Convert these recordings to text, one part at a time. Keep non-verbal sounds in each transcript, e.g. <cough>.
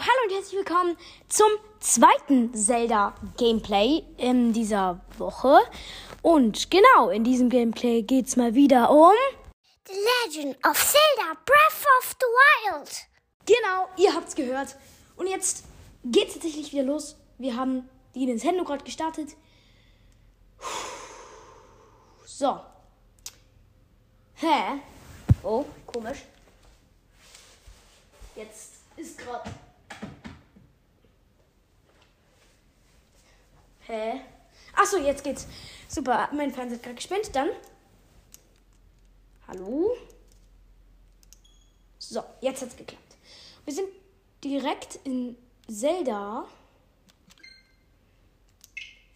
hallo und herzlich willkommen zum zweiten Zelda-Gameplay in dieser Woche. Und genau, in diesem Gameplay geht es mal wieder um... The Legend of Zelda Breath of the Wild. Genau, ihr habt's gehört. Und jetzt geht's tatsächlich wieder los. Wir haben die Nintendo gerade gestartet. So. Hä? Oh, komisch. Jetzt ist gerade. Hä? Achso, jetzt geht's. Super, mein Fernseher hat gerade gespendet. Dann. Hallo? So, jetzt hat's geklappt. Wir sind direkt in Zelda.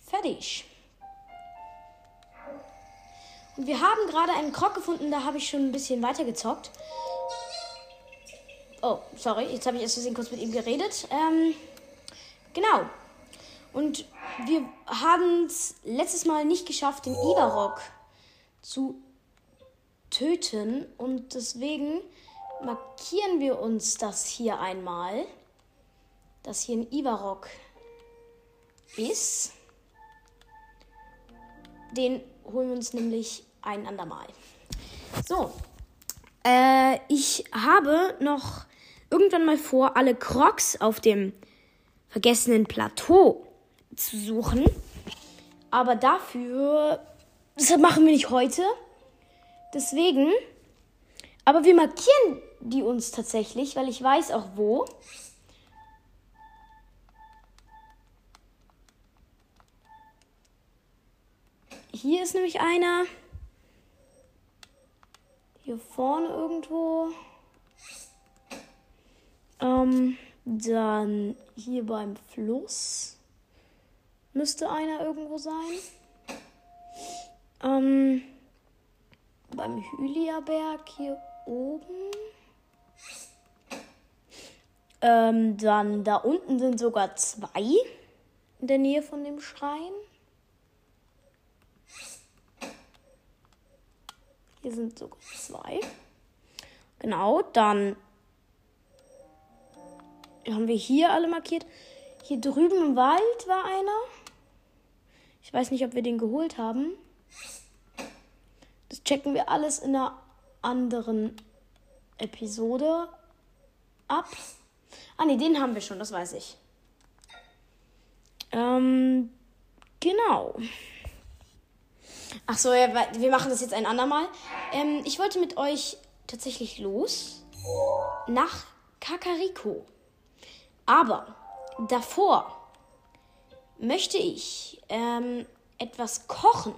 Fertig. Und wir haben gerade einen Krog gefunden, da habe ich schon ein bisschen weiter gezockt. Oh, sorry, jetzt habe ich erst Versehen kurz mit ihm geredet. Ähm, genau. Und wir haben es letztes Mal nicht geschafft, den Ivarok zu töten. Und deswegen markieren wir uns das hier einmal, dass hier ein Ivarok ist. Den holen wir uns nämlich ein andermal. So, äh, ich habe noch irgendwann mal vor, alle Crocs auf dem vergessenen Plateau zu suchen. Aber dafür, das machen wir nicht heute. Deswegen, aber wir markieren die uns tatsächlich, weil ich weiß auch wo. Hier ist nämlich einer. Hier vorne irgendwo. Ähm, dann hier beim Fluss müsste einer irgendwo sein. Ähm, beim Hyliaberg hier oben. Ähm, dann da unten sind sogar zwei in der Nähe von dem Schrein. Hier sind sogar zwei. Genau, dann haben wir hier alle markiert. Hier drüben im Wald war einer. Ich weiß nicht, ob wir den geholt haben. Das checken wir alles in einer anderen Episode ab. Ah ne, den haben wir schon, das weiß ich. Ähm, genau. Ach so, wir machen das jetzt ein andermal. Ähm, ich wollte mit euch tatsächlich los nach Kakariko. Aber davor möchte ich ähm, etwas kochen.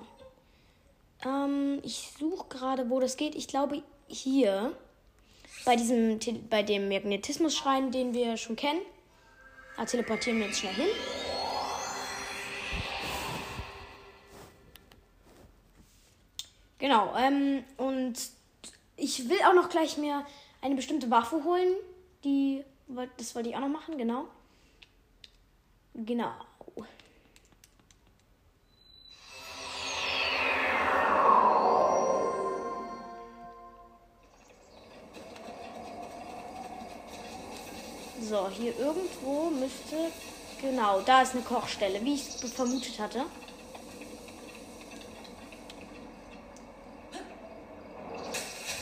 Ähm, ich suche gerade, wo das geht. Ich glaube hier bei diesem bei dem Magnetismus-Schrein, den wir schon kennen. Da teleportieren wir uns schnell hin. Genau, ähm, und ich will auch noch gleich mir eine bestimmte Waffe holen. Die, das wollte ich auch noch machen, genau. Genau. So, hier irgendwo müsste. Genau, da ist eine Kochstelle, wie ich vermutet hatte.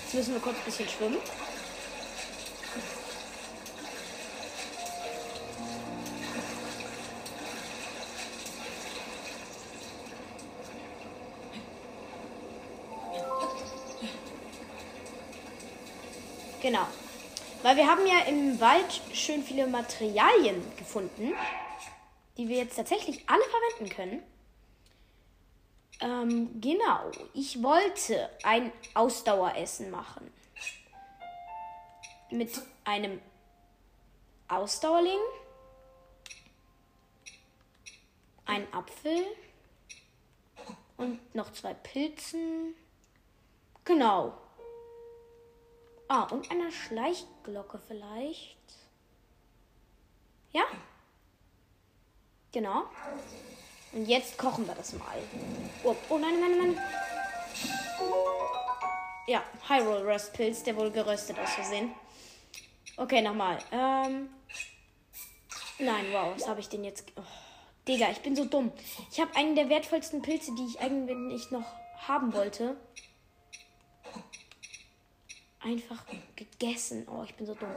Jetzt müssen wir kurz ein bisschen schwimmen. Genau. Weil wir haben ja im Wald schön viele Materialien gefunden, die wir jetzt tatsächlich alle verwenden können. Ähm, genau. Ich wollte ein Ausdaueressen machen. Mit einem Ausdauerling, ein Apfel und noch zwei Pilzen. Genau. Ah, und einer Schleichglocke vielleicht. Ja? Genau. Und jetzt kochen wir das mal. Oh, oh nein, nein, nein. Ja, Hyrule Röstpilz, der wohl geröstet aus Versehen. Okay, nochmal. Ähm, Nein, wow, was habe ich denn jetzt? Oh, Digga, ich bin so dumm. Ich habe einen der wertvollsten Pilze, die ich eigentlich noch haben wollte. Einfach gegessen. Oh, ich bin so dumm.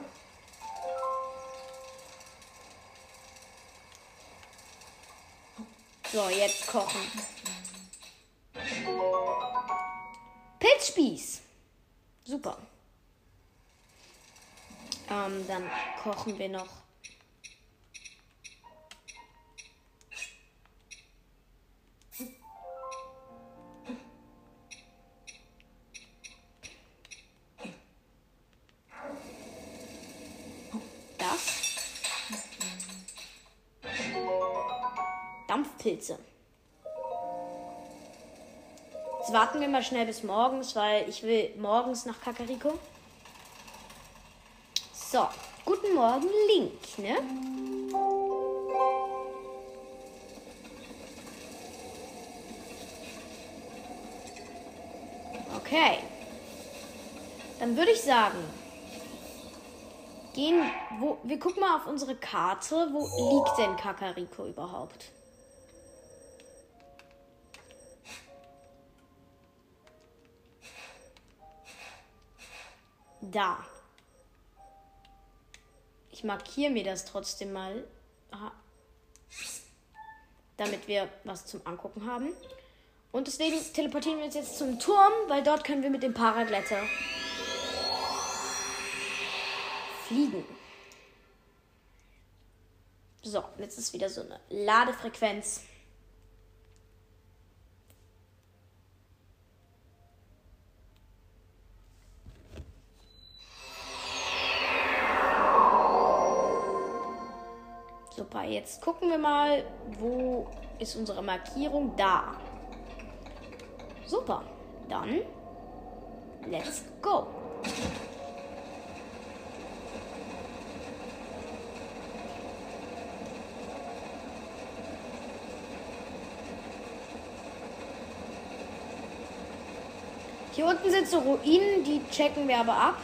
So, jetzt kochen. Pilzspieß. Super. Ähm, dann kochen wir noch. Dampfpilze. Jetzt warten wir mal schnell bis morgens, weil ich will morgens nach Kakariko. So, guten Morgen, Link, ne? Okay. Dann würde ich sagen, gehen, wo, wir gucken mal auf unsere Karte, wo liegt denn Kakariko überhaupt? Da. Ich markiere mir das trotzdem mal. Aha. Damit wir was zum Angucken haben. Und deswegen teleportieren wir uns jetzt zum Turm, weil dort können wir mit dem Paragletter fliegen. So, jetzt ist wieder so eine Ladefrequenz. Super, jetzt gucken wir mal, wo ist unsere Markierung? Da. Super, dann let's go. Hier unten sind so Ruinen, die checken wir aber ab.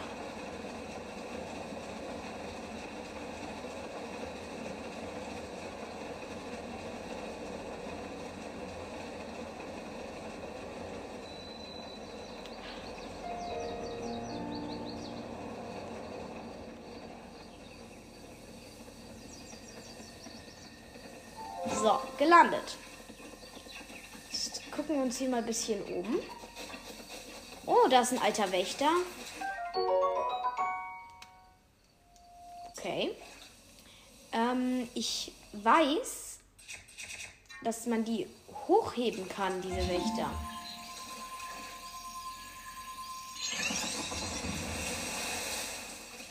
So, gelandet. Jetzt gucken wir uns hier mal ein bisschen oben. Oh, da ist ein alter Wächter. Okay. Ähm, ich weiß, dass man die hochheben kann, diese Wächter.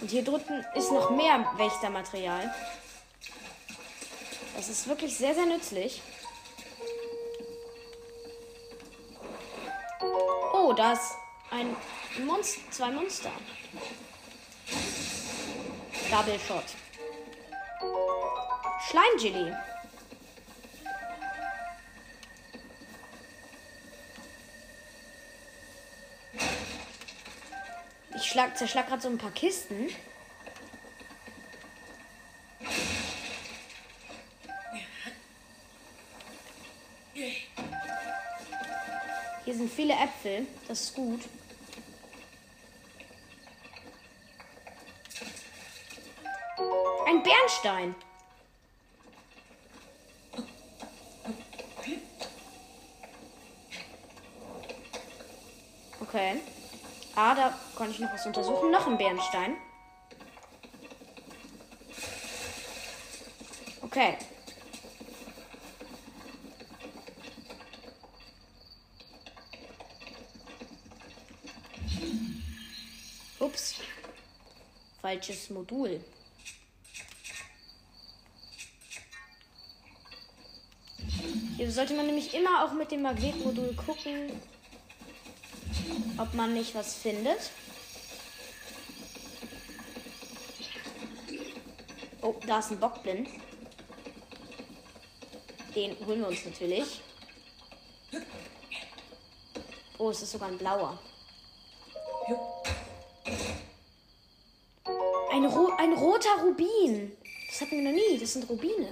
Und hier drunten ist noch mehr Wächtermaterial. Das ist wirklich sehr, sehr nützlich. Oh, da ist ein Monster, zwei Monster. Double Shot. Schleimgelee. Ich schlag, zerschlag gerade so ein paar Kisten. Viele Äpfel. Das ist gut. Ein Bernstein. Okay. Ah, da konnte ich noch was untersuchen. Noch ein Bernstein. Okay. Ups. Falsches Modul. Hier sollte man nämlich immer auch mit dem Magnetmodul gucken, ob man nicht was findet. Oh, da ist ein Bockblind. Den holen wir uns natürlich. Oh, es ist sogar ein blauer. Roter Rubin. Das hatten wir noch nie. Das sind Rubine.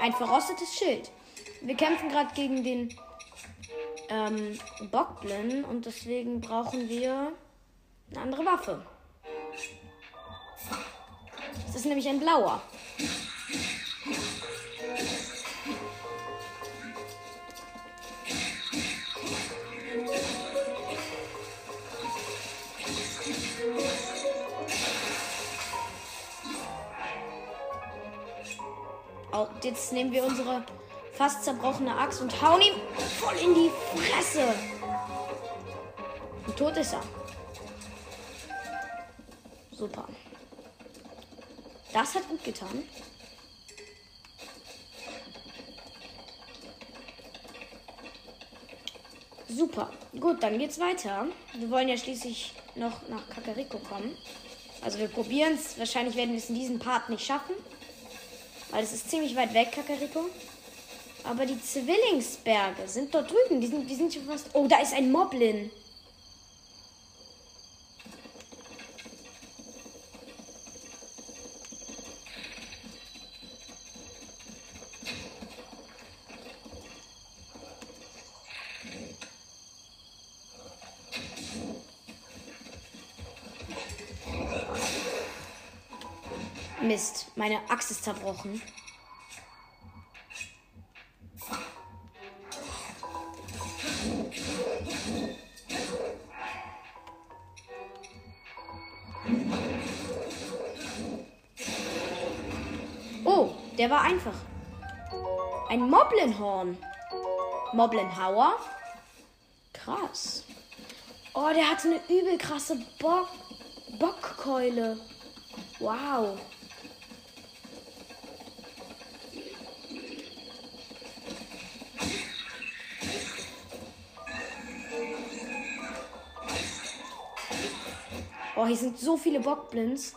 Ein verrostetes Schild. Wir kämpfen gerade gegen den ähm, Bockblin und deswegen brauchen wir eine andere Waffe. Das ist nämlich ein blauer. Oh, jetzt nehmen wir unsere fast zerbrochene Axt und hauen ihm voll in die Fresse. Und tot ist er. Super. Das hat gut getan. Super. Gut, dann geht's weiter. Wir wollen ja schließlich noch nach Kakariko kommen. Also wir probieren es. Wahrscheinlich werden wir es in diesem Part nicht schaffen. Weil es ist ziemlich weit weg, Kakariko. Aber die Zwillingsberge sind dort drüben. Die sind, die sind schon fast. Oh, da ist ein Moblin. Mist, meine Axt ist zerbrochen. Oh, der war einfach. Ein Moblinhorn. Moblinhauer. Krass. Oh, der hatte eine übel krasse Bock Bockkeule. Wow. Oh, hier sind so viele Bockblins.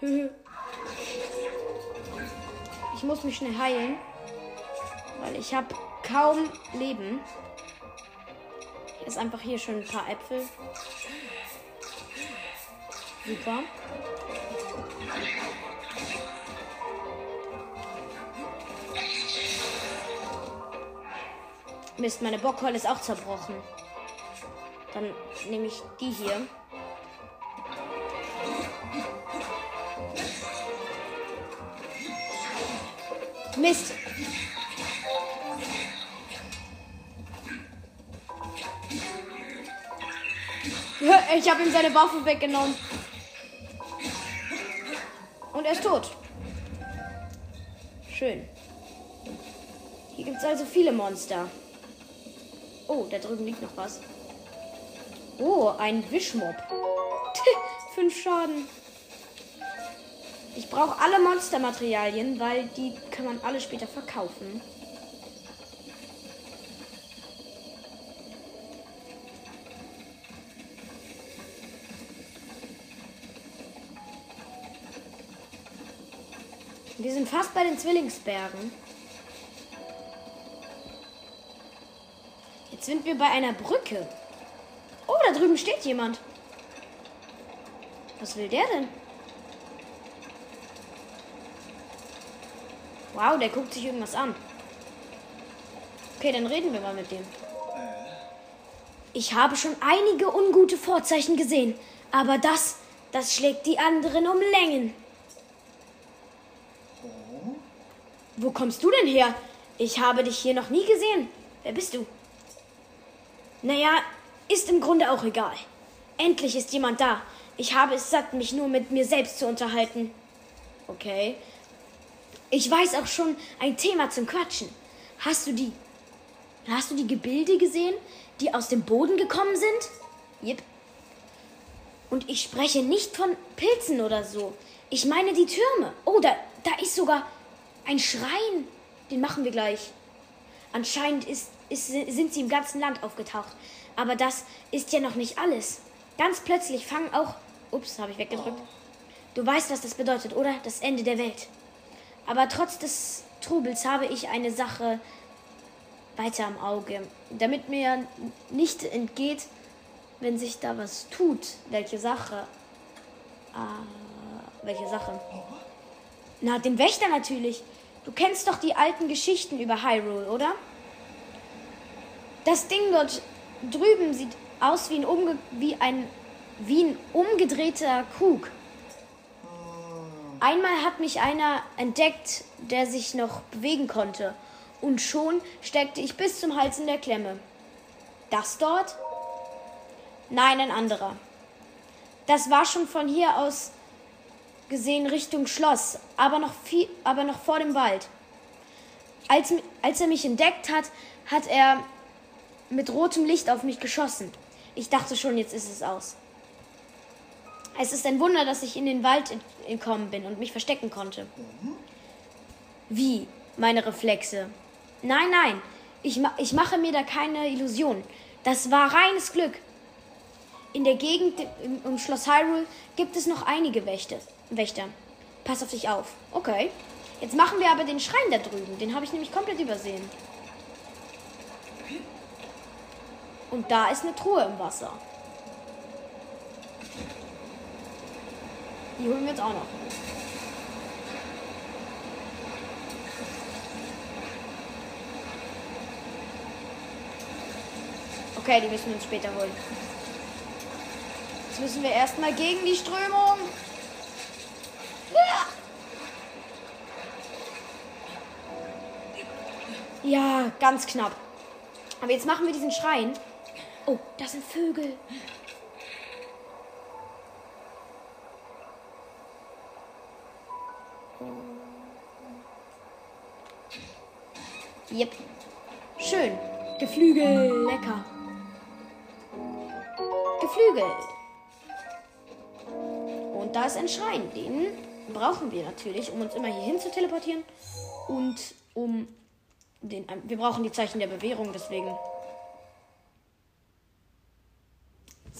<laughs> Ich muss mich schnell heilen, weil ich habe kaum Leben. Hier ist einfach hier schon ein paar Äpfel. Super. Mist, meine Bockkeule ist auch zerbrochen. Dann nehme ich die hier. Mist. Ich habe ihm seine Waffe weggenommen. Und er ist tot. Schön. Hier gibt es also viele Monster. Oh, da drüben liegt noch was. Oh, ein Wischmob. Fünf Schaden. Ich brauche alle Monstermaterialien, weil die kann man alle später verkaufen. Wir sind fast bei den Zwillingsbergen. Jetzt sind wir bei einer Brücke. Oh, da drüben steht jemand. Was will der denn? Wow, der guckt sich irgendwas an. Okay, dann reden wir mal mit dem. Ich habe schon einige ungute Vorzeichen gesehen, aber das, das schlägt die anderen um Längen. Wo kommst du denn her? Ich habe dich hier noch nie gesehen. Wer bist du? Naja, ist im Grunde auch egal. Endlich ist jemand da. Ich habe es satt, mich nur mit mir selbst zu unterhalten. Okay. Ich weiß auch schon ein Thema zum Quatschen. Hast du die. Hast du die Gebilde gesehen, die aus dem Boden gekommen sind? Jep. Und ich spreche nicht von Pilzen oder so. Ich meine die Türme. Oh, da, da ist sogar ein Schrein, Den machen wir gleich. Anscheinend ist, ist, sind sie im ganzen Land aufgetaucht. Aber das ist ja noch nicht alles. Ganz plötzlich fangen auch. Ups, habe ich weggedrückt. Du weißt, was das bedeutet, oder? Das Ende der Welt. Aber trotz des Trubels habe ich eine Sache weiter am Auge, damit mir nicht entgeht, wenn sich da was tut. Welche Sache? Ah, welche Sache? Na, den Wächter natürlich. Du kennst doch die alten Geschichten über Hyrule, oder? Das Ding dort drüben sieht aus wie ein, umge wie ein, wie ein umgedrehter Krug. Einmal hat mich einer entdeckt, der sich noch bewegen konnte. Und schon steckte ich bis zum Hals in der Klemme. Das dort? Nein, ein anderer. Das war schon von hier aus gesehen Richtung Schloss, aber noch, viel, aber noch vor dem Wald. Als, als er mich entdeckt hat, hat er mit rotem Licht auf mich geschossen. Ich dachte schon, jetzt ist es aus. Es ist ein Wunder, dass ich in den Wald entkommen bin und mich verstecken konnte. Wie? Meine Reflexe. Nein, nein, ich, ma ich mache mir da keine Illusion. Das war reines Glück. In der Gegend um Schloss Hyrule gibt es noch einige Wächter. Wächter. Pass auf dich auf. Okay. Jetzt machen wir aber den Schrein da drüben. Den habe ich nämlich komplett übersehen. Und da ist eine Truhe im Wasser. Die holen wir jetzt auch noch. Okay, die müssen wir uns später holen. Jetzt müssen wir erstmal gegen die Strömung. Ja, ganz knapp. Aber jetzt machen wir diesen Schrein. Das sind Vögel. Yep. Schön. Geflügel. Lecker. Geflügel. Und da ist ein Schrein. Den brauchen wir natürlich, um uns immer hier hin zu teleportieren. Und um den. Wir brauchen die Zeichen der Bewährung, deswegen.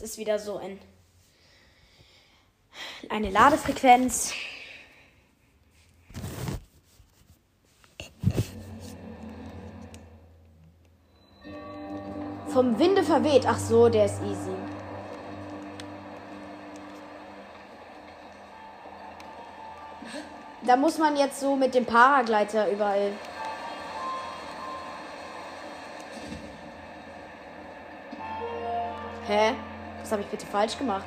Ist wieder so ein. Eine Ladefrequenz. Vom Winde verweht. Ach so, der ist easy. Da muss man jetzt so mit dem Paragleiter überall. Hä? Was habe ich bitte falsch gemacht?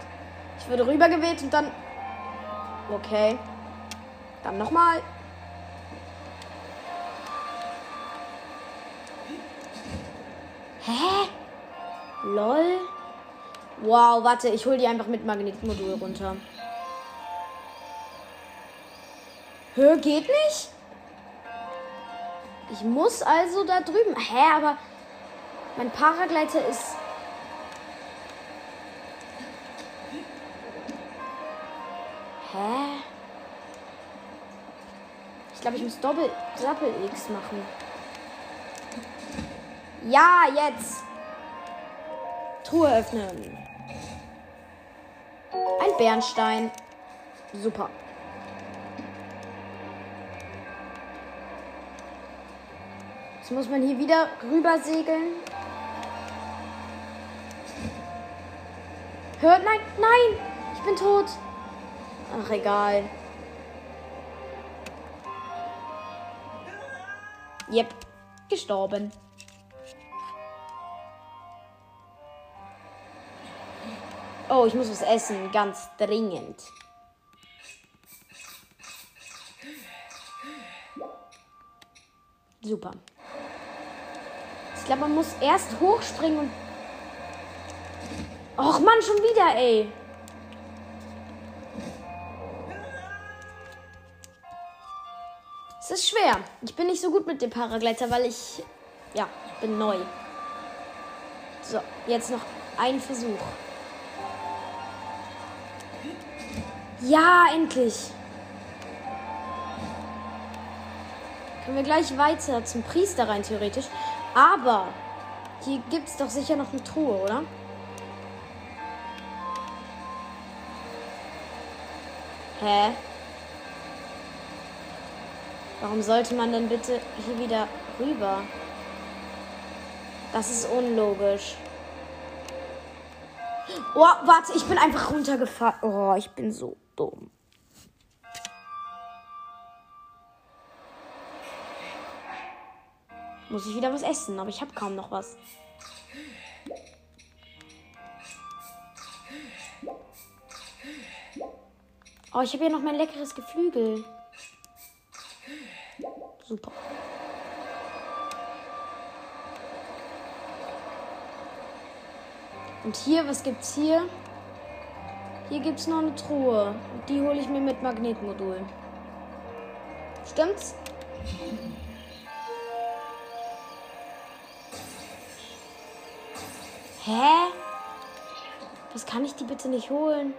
Ich würde rübergeweht und dann. Okay. Dann nochmal. Hä? Lol. Wow, warte, ich hole die einfach mit Magnetmodul runter. Hör, geht nicht? Ich muss also da drüben. Hä, aber mein Paragleiter ist. Glaube, ich muss Doppel, Doppel X machen. Ja, jetzt. Truhe öffnen. Ein Bernstein. Super. Jetzt muss man hier wieder rüber segeln. Hört, nein, nein, ich bin tot. Ach, egal. Yep, gestorben. Oh, ich muss was essen, ganz dringend. Super. Ich glaube, man muss erst hochspringen und. Och Mann, schon wieder, ey. Schwer. Ich bin nicht so gut mit dem Paragleiter, weil ich. Ja, bin neu. So, jetzt noch ein Versuch. Ja, endlich. Können wir gleich weiter zum Priester rein, theoretisch. Aber hier gibt es doch sicher noch eine Truhe, oder? Hä? Warum sollte man denn bitte hier wieder rüber? Das ist unlogisch. Oh, warte, ich bin einfach runtergefallen. Oh, ich bin so dumm. Muss ich wieder was essen, aber ich habe kaum noch was. Oh, ich habe hier noch mein leckeres Geflügel. Super. Und hier, was gibt's hier? Hier gibt's noch eine Truhe. Die hole ich mir mit Magnetmodul. Stimmt's? Hä? Was kann ich die bitte nicht holen?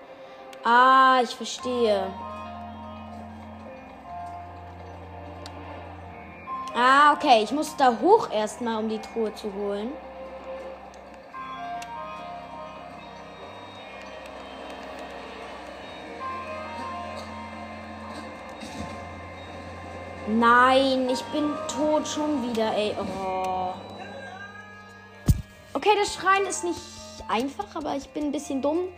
Ah, ich verstehe. Ah, okay. Ich muss da hoch erstmal, um die Truhe zu holen. Nein, ich bin tot schon wieder, ey. Oh. Okay, das Schreien ist nicht einfach, aber ich bin ein bisschen dumm.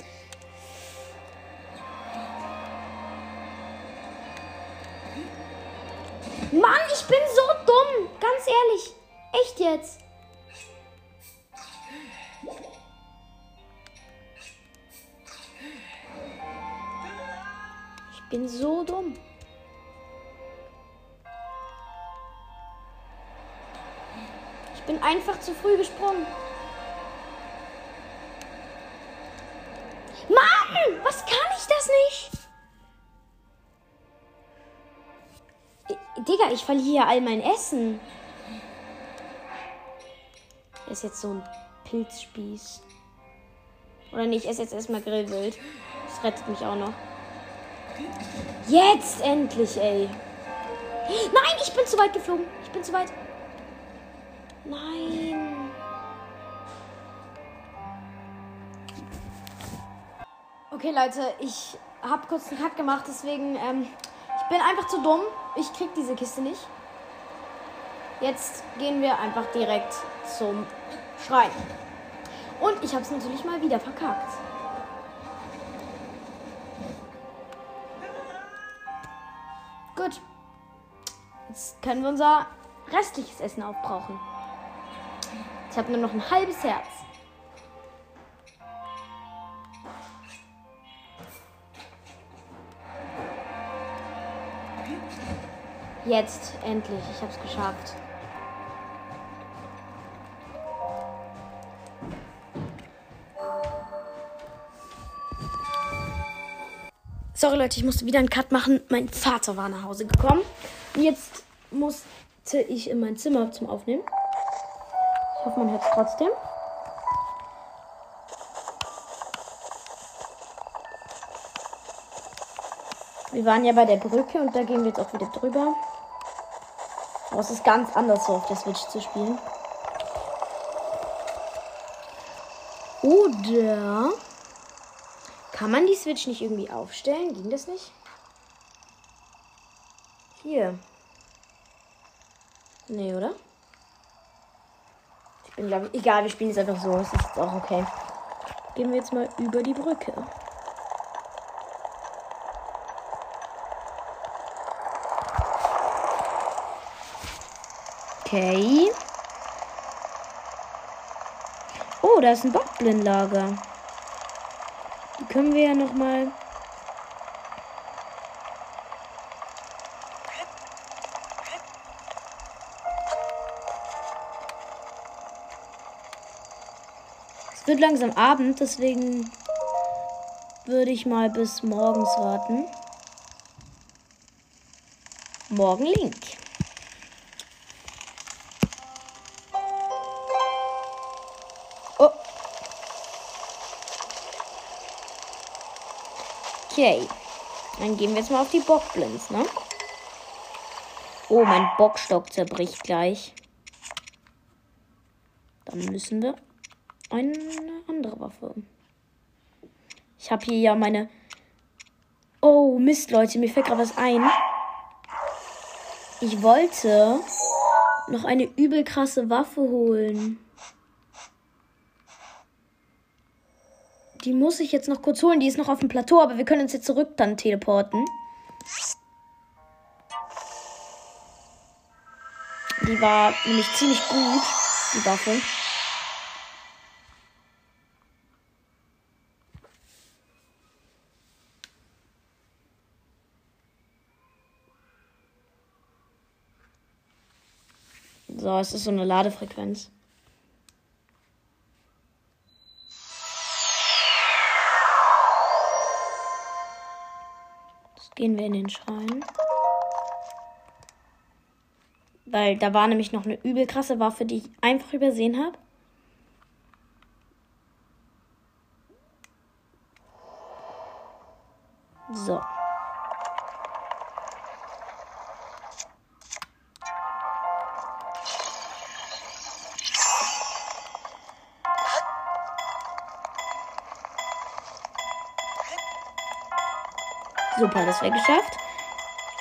Echt jetzt. Ich bin so dumm. Ich bin einfach zu früh gesprungen. Mann, was kann ich das nicht? Digga, ich verliere all mein Essen. Ist jetzt so ein Pilzspieß. Oder nicht, ich esse jetzt erstmal Grillwild. Das rettet mich auch noch. Jetzt endlich, ey. Nein, ich bin zu weit geflogen. Ich bin zu weit. Nein. Okay, Leute, ich habe kurz einen Cut gemacht, deswegen ähm, ich bin einfach zu dumm. Ich krieg diese Kiste nicht. Jetzt gehen wir einfach direkt zum Schrein. Und ich habe es natürlich mal wieder verkackt. Gut. Jetzt können wir unser restliches Essen aufbrauchen. Ich habe nur noch ein halbes Herz. Jetzt, endlich. Ich hab's geschafft. Sorry Leute, ich musste wieder einen Cut machen. Mein Vater war nach Hause gekommen. Und jetzt musste ich in mein Zimmer zum Aufnehmen. Ich hoffe, man hört es trotzdem. Wir waren ja bei der Brücke und da gehen wir jetzt auch wieder drüber. Aber es ist ganz anders so auf der Switch zu spielen. Oder kann man die Switch nicht irgendwie aufstellen? Ging das nicht? Hier. Nee, oder? Ich bin, glaube ich, egal, wir spielen es einfach so. Es ist auch okay. Gehen wir jetzt mal über die Brücke. Okay. Oh, da ist ein Bockblindlager. Können wir ja noch mal Es wird langsam Abend, deswegen würde ich mal bis morgens warten. Morgen Link. Okay. Dann gehen wir jetzt mal auf die Bockblins, ne? Oh, mein Bockstock zerbricht gleich. Dann müssen wir eine andere Waffe. Ich habe hier ja meine. Oh, Mist, Leute, mir fällt gerade was ein. Ich wollte noch eine übel krasse Waffe holen. Die muss ich jetzt noch kurz holen. Die ist noch auf dem Plateau, aber wir können uns jetzt zurück dann teleporten. Die war nämlich ziemlich gut, die Waffe. So, es ist so eine Ladefrequenz. Gehen wir in den Schrein. Weil da war nämlich noch eine übel krasse Waffe, die ich einfach übersehen habe. So. Super, das wäre geschafft.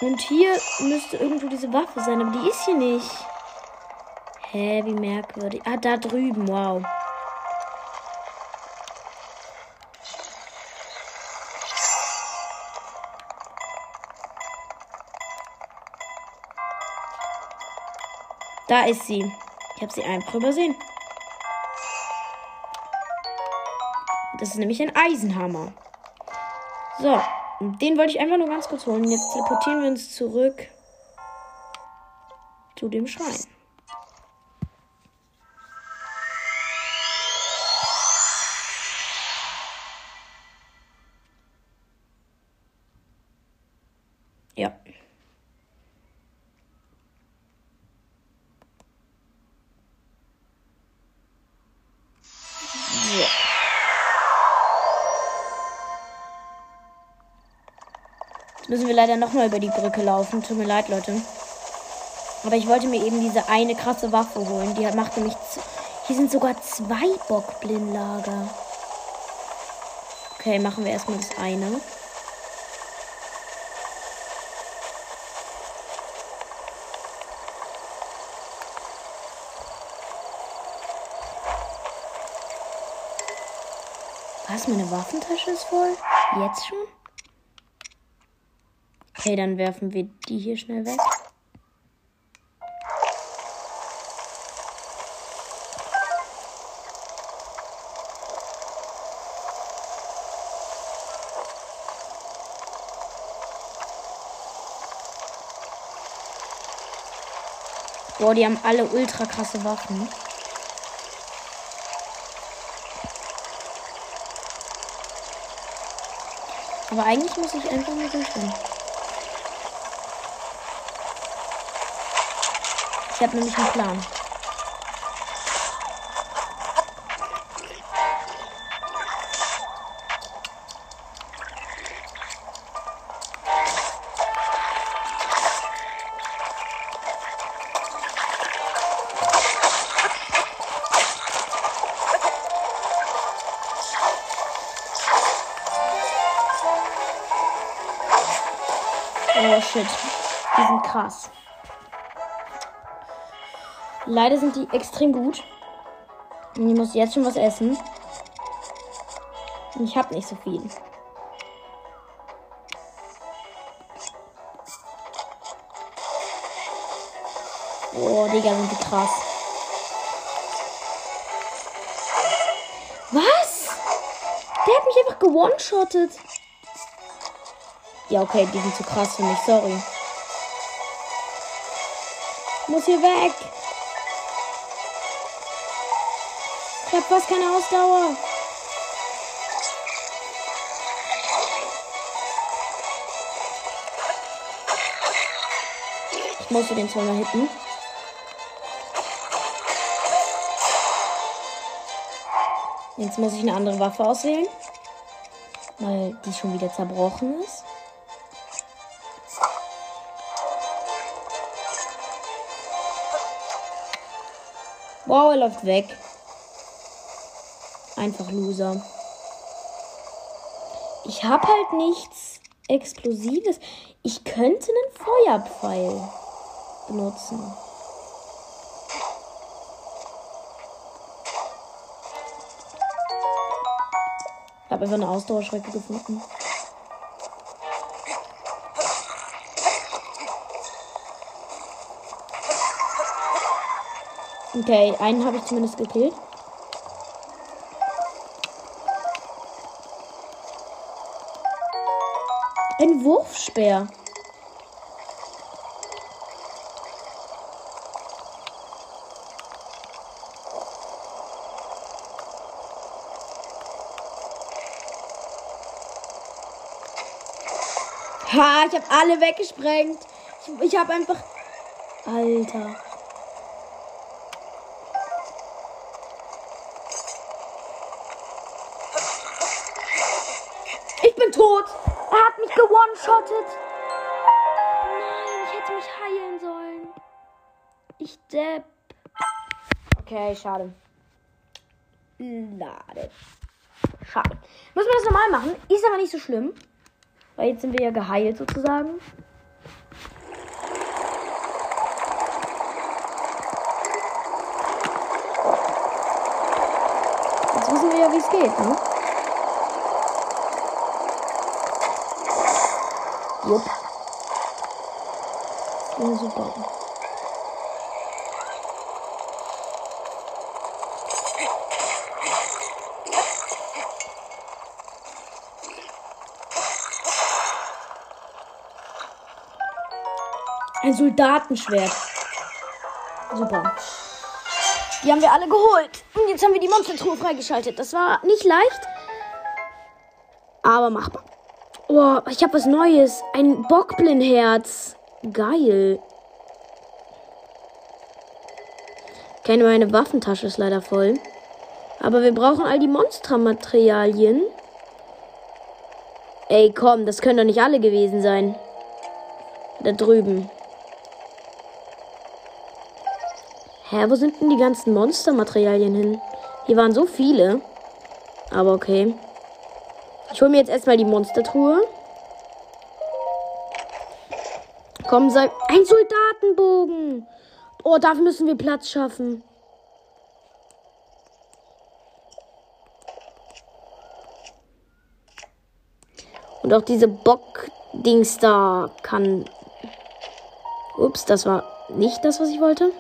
Und hier müsste irgendwo diese Waffe sein, aber die ist hier nicht. Hä, wie merkwürdig. Ah, da drüben, wow. Da ist sie. Ich habe sie einfach übersehen. Das ist nämlich ein Eisenhammer. So, den wollte ich einfach nur ganz kurz holen. Jetzt teleportieren wir uns zurück zu dem Schrein. Leider nochmal über die Brücke laufen. Tut mir leid, Leute. Aber ich wollte mir eben diese eine krasse Waffe holen. Die macht nämlich. Hier sind sogar zwei Bockblindlager. Okay, machen wir erstmal das eine. Was? Meine Waffentasche ist voll? Jetzt schon? Okay, dann werfen wir die hier schnell weg. Boah, die haben alle ultra krasse Waffen. Aber eigentlich muss ich einfach nur durchrennen. Ich habe nämlich einen Plan. Oh shit. Die sind krass. Leider sind die extrem gut. Und ich muss jetzt schon was essen. Und ich habe nicht so viel. Oh, Digga, sind die krass. Was? Der hat mich einfach gewone-shottet. Ja, okay, die sind zu krass für mich, sorry. Muss hier weg. hab fast keine Ausdauer. Ich muss den zweimal hitten. Jetzt muss ich eine andere Waffe auswählen, weil die schon wieder zerbrochen ist. Wow, er läuft weg. Einfach Loser. Ich habe halt nichts Explosives. Ich könnte einen Feuerpfeil benutzen. Ich habe einfach eine Ausdauerschrecke gefunden. Okay, einen habe ich zumindest gekillt. Ein Wurfspeer. Ha, ich habe alle weggesprengt. Ich, ich habe einfach. Alter. Ich bin tot. Er hat mich gewone-shottet. Nein, ich hätte mich heilen sollen. Ich depp. Okay, schade. Lade. Schade. Müssen wir das normal machen? Ist aber nicht so schlimm. Weil jetzt sind wir ja geheilt sozusagen. Jetzt wissen wir ja, wie es geht, ne? Jupp. Ja, super. Ein Soldatenschwert. Super. Die haben wir alle geholt. Und jetzt haben wir die Monstertruhe freigeschaltet. Das war nicht leicht, aber machbar. Oh, ich habe was Neues. Ein Bockblin-Herz. Geil. Keine meine Waffentasche ist leider voll. Aber wir brauchen all die Monstermaterialien. Ey, komm, das können doch nicht alle gewesen sein. Da drüben. Hä, wo sind denn die ganzen Monstermaterialien hin? Hier waren so viele. Aber okay. Ich hole mir jetzt erstmal die Monstertruhe. Komm, sei. Ein Soldatenbogen! Oh, dafür müssen wir Platz schaffen. Und auch diese Bock-Dings da kann. Ups, das war nicht das, was ich wollte.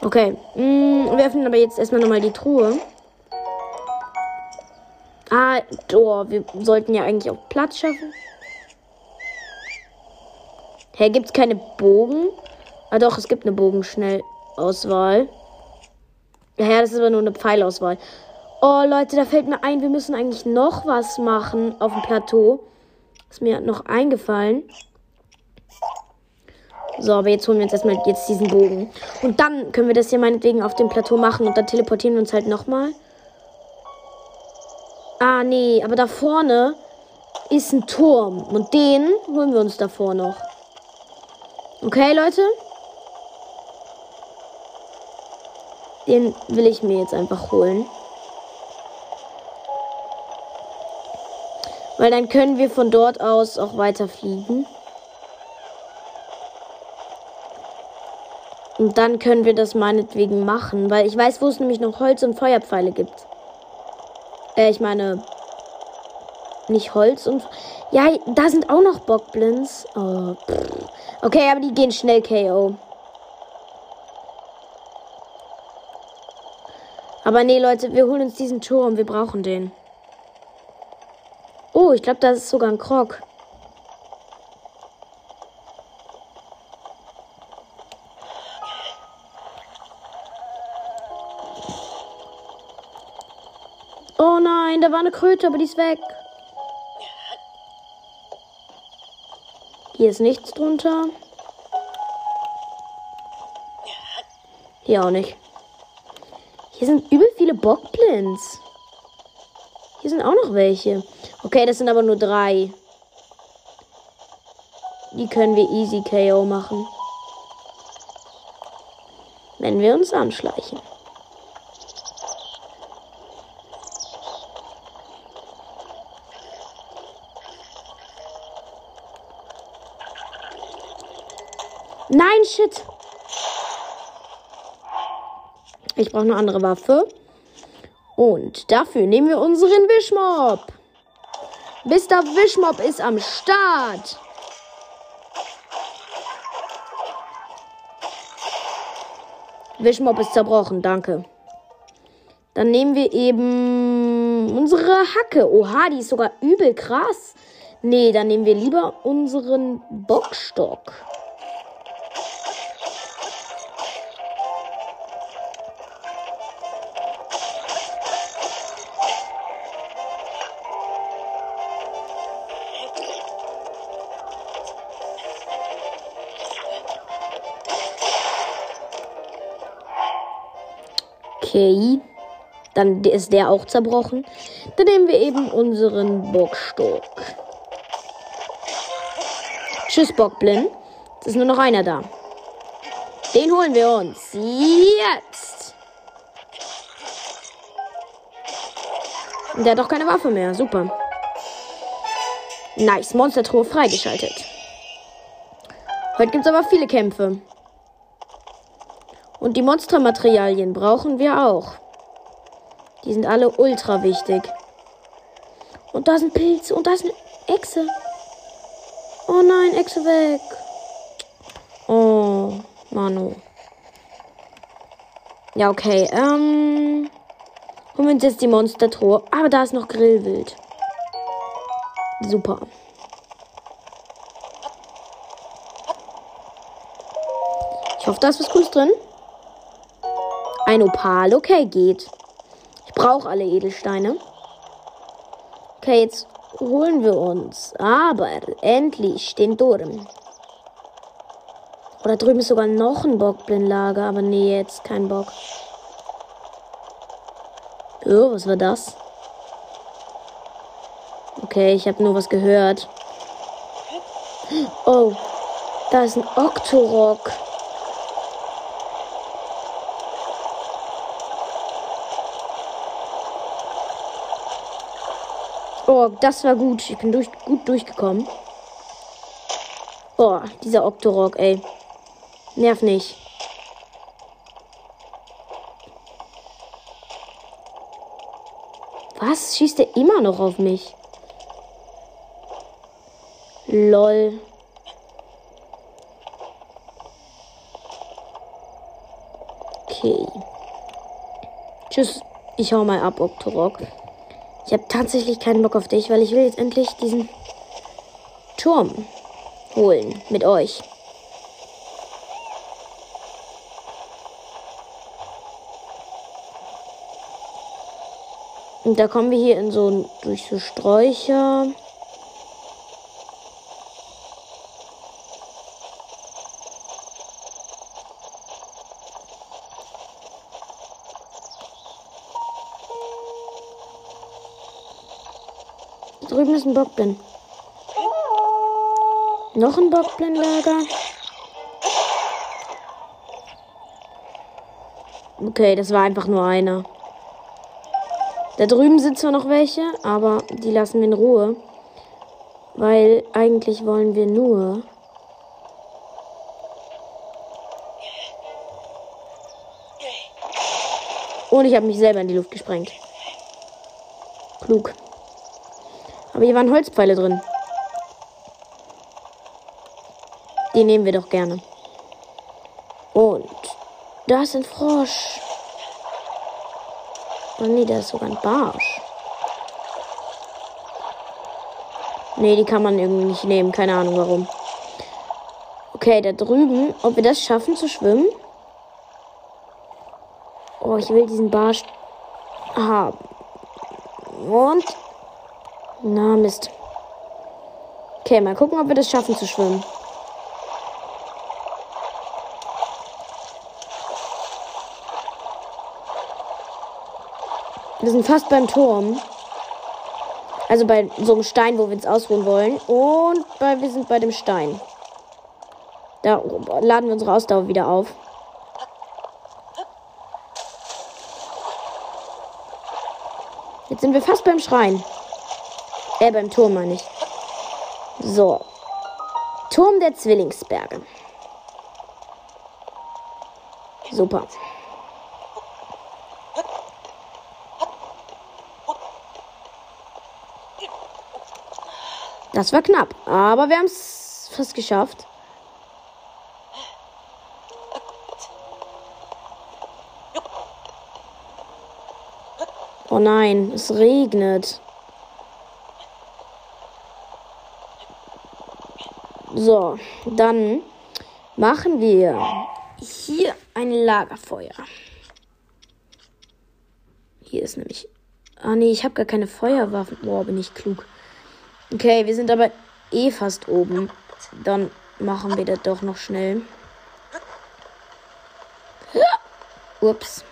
Okay. Mm, wir öffnen aber jetzt erstmal nochmal die Truhe. Ah, oh, wir sollten ja eigentlich auch Platz schaffen. Hä, gibt's keine Bogen? Ah doch, es gibt eine Bogenschnellauswahl. Ja, das ist aber nur eine Pfeilauswahl. Oh, Leute, da fällt mir ein, wir müssen eigentlich noch was machen auf dem Plateau. Ist mir noch eingefallen. So, aber jetzt holen wir uns erstmal jetzt diesen Bogen. Und dann können wir das hier meinetwegen auf dem Plateau machen und dann teleportieren wir uns halt nochmal. Ah, nee, aber da vorne ist ein Turm. Und den holen wir uns davor noch. Okay, Leute? Den will ich mir jetzt einfach holen. Weil dann können wir von dort aus auch weiter fliegen. Und dann können wir das meinetwegen machen, weil ich weiß, wo es nämlich noch Holz und Feuerpfeile gibt. Äh, ich meine, nicht Holz und. Ja, da sind auch noch Bockblins. Oh, okay, aber die gehen schnell KO. Aber nee, Leute, wir holen uns diesen Turm. Wir brauchen den. Oh, ich glaube, das ist sogar ein Krog. Da war eine Kröte, aber die ist weg. Hier ist nichts drunter. Hier auch nicht. Hier sind übel viele Bockblins. Hier sind auch noch welche. Okay, das sind aber nur drei. Die können wir easy KO machen. Wenn wir uns anschleichen. Nein, shit. Ich brauche eine andere Waffe. Und dafür nehmen wir unseren Wischmob. Mr. Wischmob ist am Start. Wischmob ist zerbrochen, danke. Dann nehmen wir eben unsere Hacke. Oha, die ist sogar übel krass. Nee, dann nehmen wir lieber unseren Bockstock. Okay. Dann ist der auch zerbrochen. Dann nehmen wir eben unseren Bockstock. Tschüss, Bockblin. Es ist nur noch einer da. Den holen wir uns. Jetzt. Der hat doch keine Waffe mehr. Super. Nice. Monstertruhe freigeschaltet. Heute gibt es aber viele Kämpfe. Und die Monstermaterialien brauchen wir auch. Die sind alle ultra wichtig. Und da sind Pilze und da ist eine Echse. Oh nein, Echse weg. Oh, Manu. Ja, okay. Ähm. Holen wir uns jetzt die Monstertruhe. Aber da ist noch Grillwild. Super. Ich hoffe, da ist was Cooles drin. Ein Opal, okay, geht. Ich brauche alle Edelsteine. Okay, jetzt holen wir uns aber endlich den Turm. Oder drüben ist sogar noch ein Bockblindlager, aber nee, jetzt kein Bock. Oh, was war das? Okay, ich habe nur was gehört. Oh, da ist ein Octorok. Oh, das war gut. Ich bin durch, gut durchgekommen. Oh, dieser Octorok, ey. Nerv nicht. Was? Schießt er immer noch auf mich? Lol. Okay. Tschüss. Ich hau mal ab, Octorok. Ich habe tatsächlich keinen Bock auf dich, weil ich will jetzt endlich diesen Turm holen mit euch. Und da kommen wir hier in so durch so Sträucher. Drüben ist ein Bockblin. Noch ein Bockblin-Lager. Okay, das war einfach nur einer. Da drüben sind zwar noch welche, aber die lassen wir in Ruhe. Weil eigentlich wollen wir nur. Und ich habe mich selber in die Luft gesprengt. Klug. Aber hier waren Holzpfeile drin. Die nehmen wir doch gerne. Und da ist ein Frosch. Oh nee, da ist sogar ein Barsch. Nee, die kann man irgendwie nicht nehmen. Keine Ahnung warum. Okay, da drüben. Ob wir das schaffen zu schwimmen? Oh, ich will diesen Barsch haben. Und na, Mist. Okay, mal gucken, ob wir das schaffen zu schwimmen. Wir sind fast beim Turm. Also bei so einem Stein, wo wir uns ausruhen wollen. Und bei, wir sind bei dem Stein. Da laden wir unsere Ausdauer wieder auf. Jetzt sind wir fast beim Schrein. Äh, beim Turm meine ich. So. Turm der Zwillingsberge. Super. Das war knapp, aber wir haben es fast geschafft. Oh nein, es regnet. So, dann machen wir hier ein Lagerfeuer. Hier ist nämlich. Ah nee, ich habe gar keine Feuerwaffen. Boah, bin ich klug. Okay, wir sind aber eh fast oben. Dann machen wir das doch noch schnell. Ups.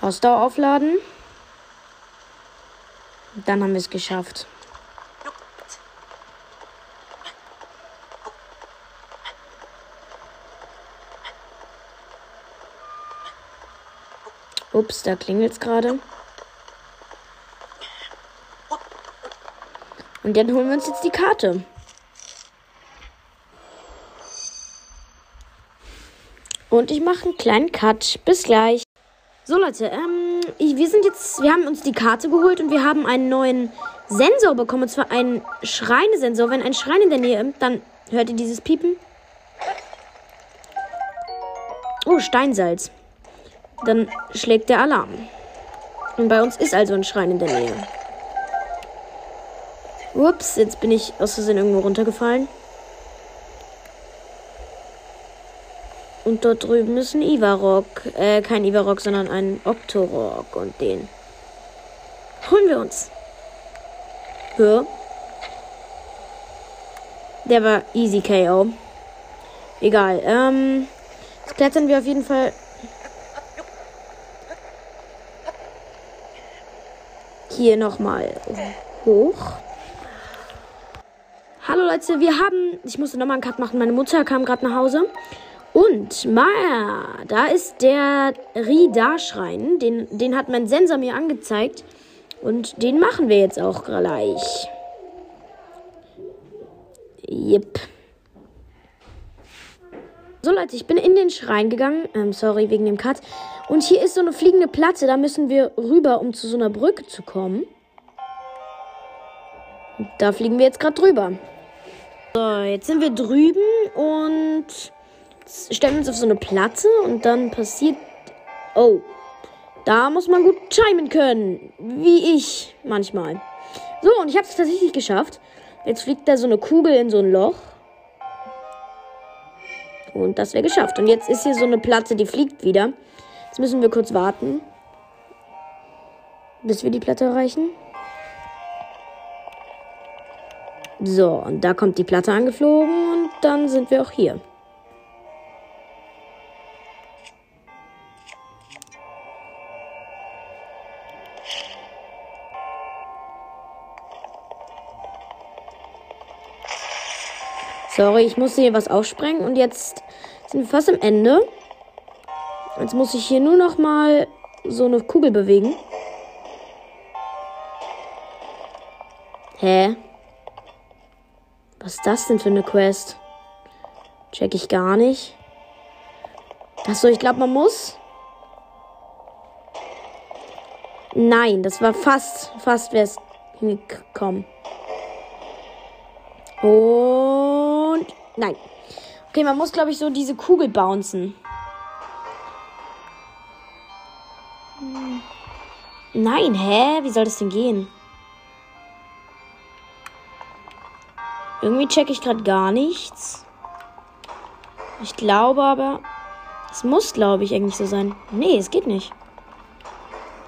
Ausdauer aufladen. Dann haben wir es geschafft. Ups, da klingelt es gerade. Und dann holen wir uns jetzt die Karte. Und ich mache einen kleinen Cut. Bis gleich. So Leute, ähm, wir sind jetzt, wir haben uns die Karte geholt und wir haben einen neuen Sensor bekommen. Und zwar einen Schreinesensor. Wenn ein Schrein in der Nähe ist, dann hört ihr dieses Piepen. Oh, Steinsalz. Dann schlägt der Alarm. Und bei uns ist also ein Schrein in der Nähe. Ups, jetzt bin ich aus Versehen irgendwo runtergefallen. Und dort drüben ist ein Ivarok. Äh, kein Ivarok, sondern ein Octorok. Und den holen wir uns. Hör. Der war easy KO. Egal. Ähm, jetzt klettern wir auf jeden Fall hier nochmal hoch. Hallo Leute, wir haben. Ich musste nochmal einen Cut machen. Meine Mutter kam gerade nach Hause. Und Maya, da ist der Rida-Schrein. Den, den hat mein Sensor mir angezeigt. Und den machen wir jetzt auch gleich. Yep. So Leute, ich bin in den Schrein gegangen. Ähm, sorry wegen dem Cut. Und hier ist so eine fliegende Platte. Da müssen wir rüber, um zu so einer Brücke zu kommen. Da fliegen wir jetzt gerade drüber. So, jetzt sind wir drüben und stellen uns auf so eine Platte und dann passiert. Oh. Da muss man gut chimen können. Wie ich manchmal. So, und ich habe es tatsächlich geschafft. Jetzt fliegt da so eine Kugel in so ein Loch. Und das wäre geschafft. Und jetzt ist hier so eine Platte, die fliegt wieder. Jetzt müssen wir kurz warten. Bis wir die Platte erreichen. So, und da kommt die Platte angeflogen und dann sind wir auch hier. Sorry, ich musste hier was aufsprengen und jetzt sind wir fast am Ende. Jetzt muss ich hier nur noch mal so eine Kugel bewegen. Hä? Was ist das denn für eine Quest? Check ich gar nicht. Achso, ich glaube, man muss. Nein, das war fast, fast wäre es hingekommen. Und nein. Okay, man muss, glaube ich, so diese Kugel bouncen. Nein, hä? Wie soll das denn gehen? Irgendwie checke ich gerade gar nichts. Ich glaube aber, es muss, glaube ich, eigentlich so sein. Nee, es geht nicht.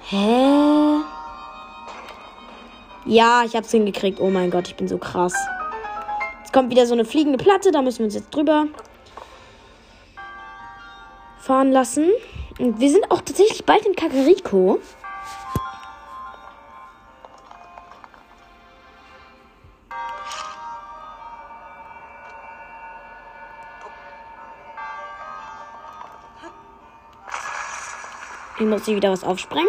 Hä? Ja, ich hab's hingekriegt. Oh mein Gott, ich bin so krass. Kommt wieder so eine fliegende Platte, da müssen wir uns jetzt drüber. fahren lassen. Und wir sind auch tatsächlich bald in Kakariko. Ich muss hier wieder was aufsprengen.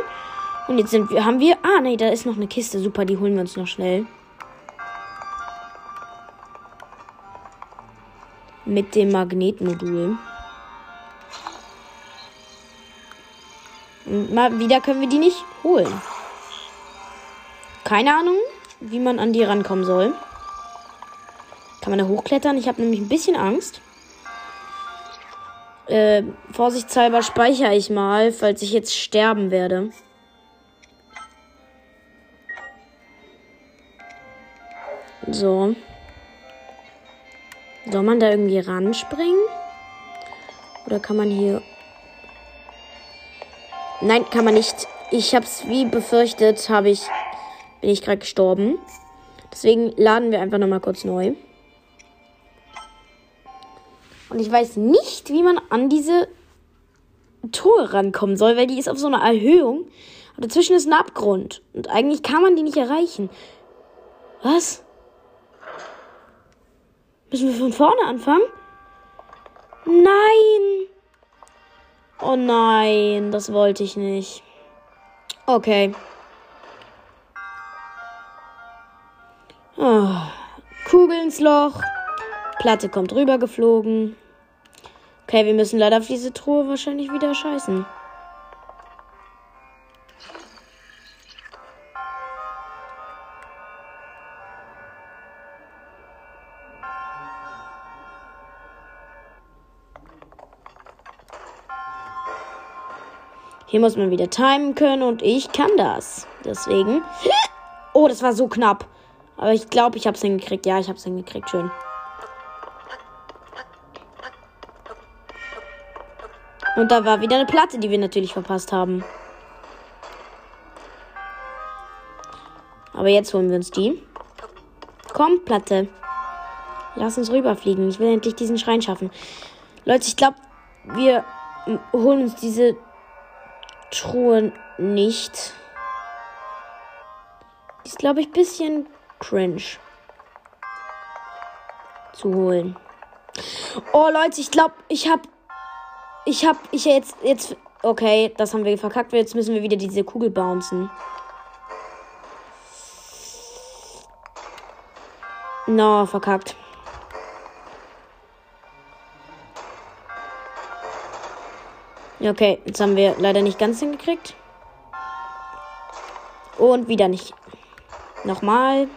Und jetzt sind wir, haben wir, ah nee, da ist noch eine Kiste. Super, die holen wir uns noch schnell. Mit dem Magnetmodul. Mal wieder können wir die nicht holen. Keine Ahnung, wie man an die rankommen soll. Kann man da hochklettern? Ich habe nämlich ein bisschen Angst. Äh, vorsichtshalber speichere ich mal, falls ich jetzt sterben werde. So. Soll man da irgendwie ranspringen? Oder kann man hier. Nein, kann man nicht. Ich hab's wie befürchtet, habe ich. Bin ich gerade gestorben. Deswegen laden wir einfach nochmal kurz neu. Und ich weiß nicht, wie man an diese Tore rankommen soll, weil die ist auf so einer Erhöhung. Und dazwischen ist ein Abgrund. Und eigentlich kann man die nicht erreichen. Was? Müssen wir von vorne anfangen? Nein! Oh nein, das wollte ich nicht. Okay. Oh. Kugel ins Loch. Platte kommt rüber geflogen. Okay, wir müssen leider auf diese Truhe wahrscheinlich wieder scheißen. Hier muss man wieder timen können und ich kann das. Deswegen. Oh, das war so knapp. Aber ich glaube, ich habe es hingekriegt. Ja, ich habe es hingekriegt. Schön. Und da war wieder eine Platte, die wir natürlich verpasst haben. Aber jetzt holen wir uns die. Komm, Platte. Lass uns rüberfliegen. Ich will endlich diesen Schrein schaffen. Leute, ich glaube, wir holen uns diese Truhe nicht. Ist, glaube ich, ein bisschen cringe zu holen. Oh, Leute, ich glaube, ich habe ich hab, ich jetzt, jetzt, okay, das haben wir verkackt. Jetzt müssen wir wieder diese Kugel bouncen. No, verkackt. Okay, jetzt haben wir leider nicht ganz hingekriegt. Und wieder nicht. Nochmal.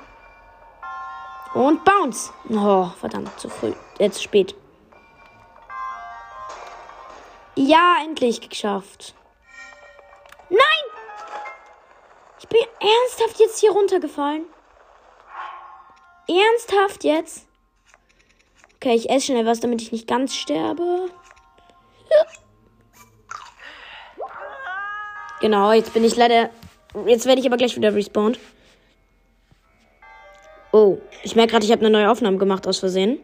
Und bounce. Oh, verdammt, zu früh. Jetzt äh, spät. Ja, endlich geschafft. Nein! Ich bin ernsthaft jetzt hier runtergefallen. Ernsthaft jetzt? Okay, ich esse schnell was, damit ich nicht ganz sterbe. Genau, jetzt bin ich leider. Jetzt werde ich aber gleich wieder respawned. Oh, ich merke gerade, ich habe eine neue Aufnahme gemacht aus Versehen.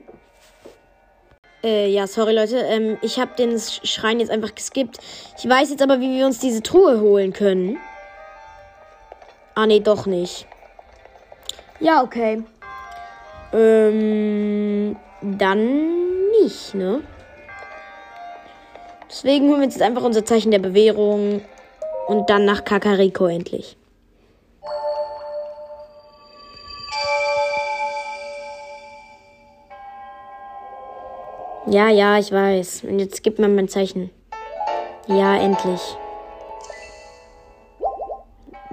Äh, ja, sorry Leute. Ähm, ich habe den Schrein jetzt einfach geskippt. Ich weiß jetzt aber, wie wir uns diese Truhe holen können. Ah, nee, doch nicht. Ja, okay. Ähm, dann nicht, ne? Deswegen holen wir jetzt einfach unser Zeichen der Bewährung und dann nach Kakariko endlich. Ja, ja, ich weiß. Und jetzt gibt man mein Zeichen. Ja, endlich.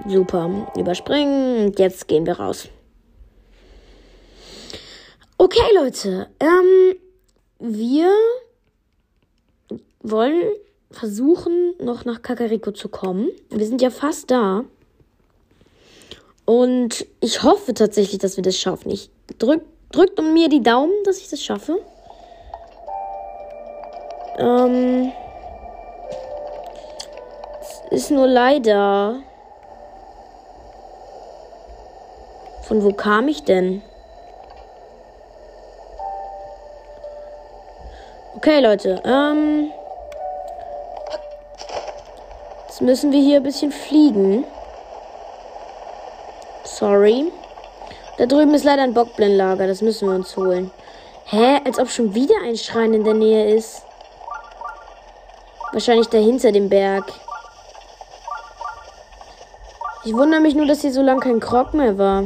Super. Überspringen. Und jetzt gehen wir raus. Okay, Leute. Ähm, wir wollen versuchen, noch nach Kakariko zu kommen. Wir sind ja fast da. Und ich hoffe tatsächlich, dass wir das schaffen. Ich drück, drückt um mir die Daumen, dass ich das schaffe. Ähm, es ist nur leider. Von wo kam ich denn? Okay, Leute. Ähm. Müssen wir hier ein bisschen fliegen. Sorry. Da drüben ist leider ein Bockblendlager. Das müssen wir uns holen. Hä? Als ob schon wieder ein Schrein in der Nähe ist. Wahrscheinlich dahinter dem Berg. Ich wundere mich nur, dass hier so lange kein Krog mehr war.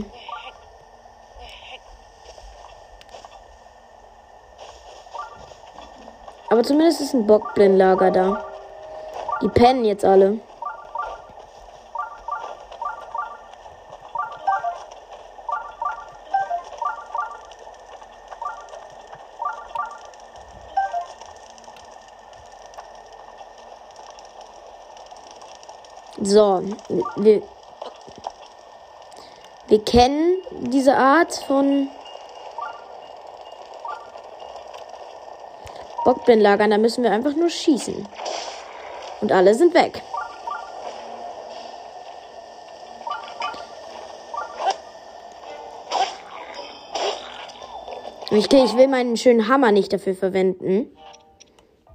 Aber zumindest ist ein Bockblendlager da. Die pennen jetzt alle. So, wir, wir kennen diese Art von Bockblendlagern. Da müssen wir einfach nur schießen. Und alle sind weg. Okay, ich will meinen schönen Hammer nicht dafür verwenden.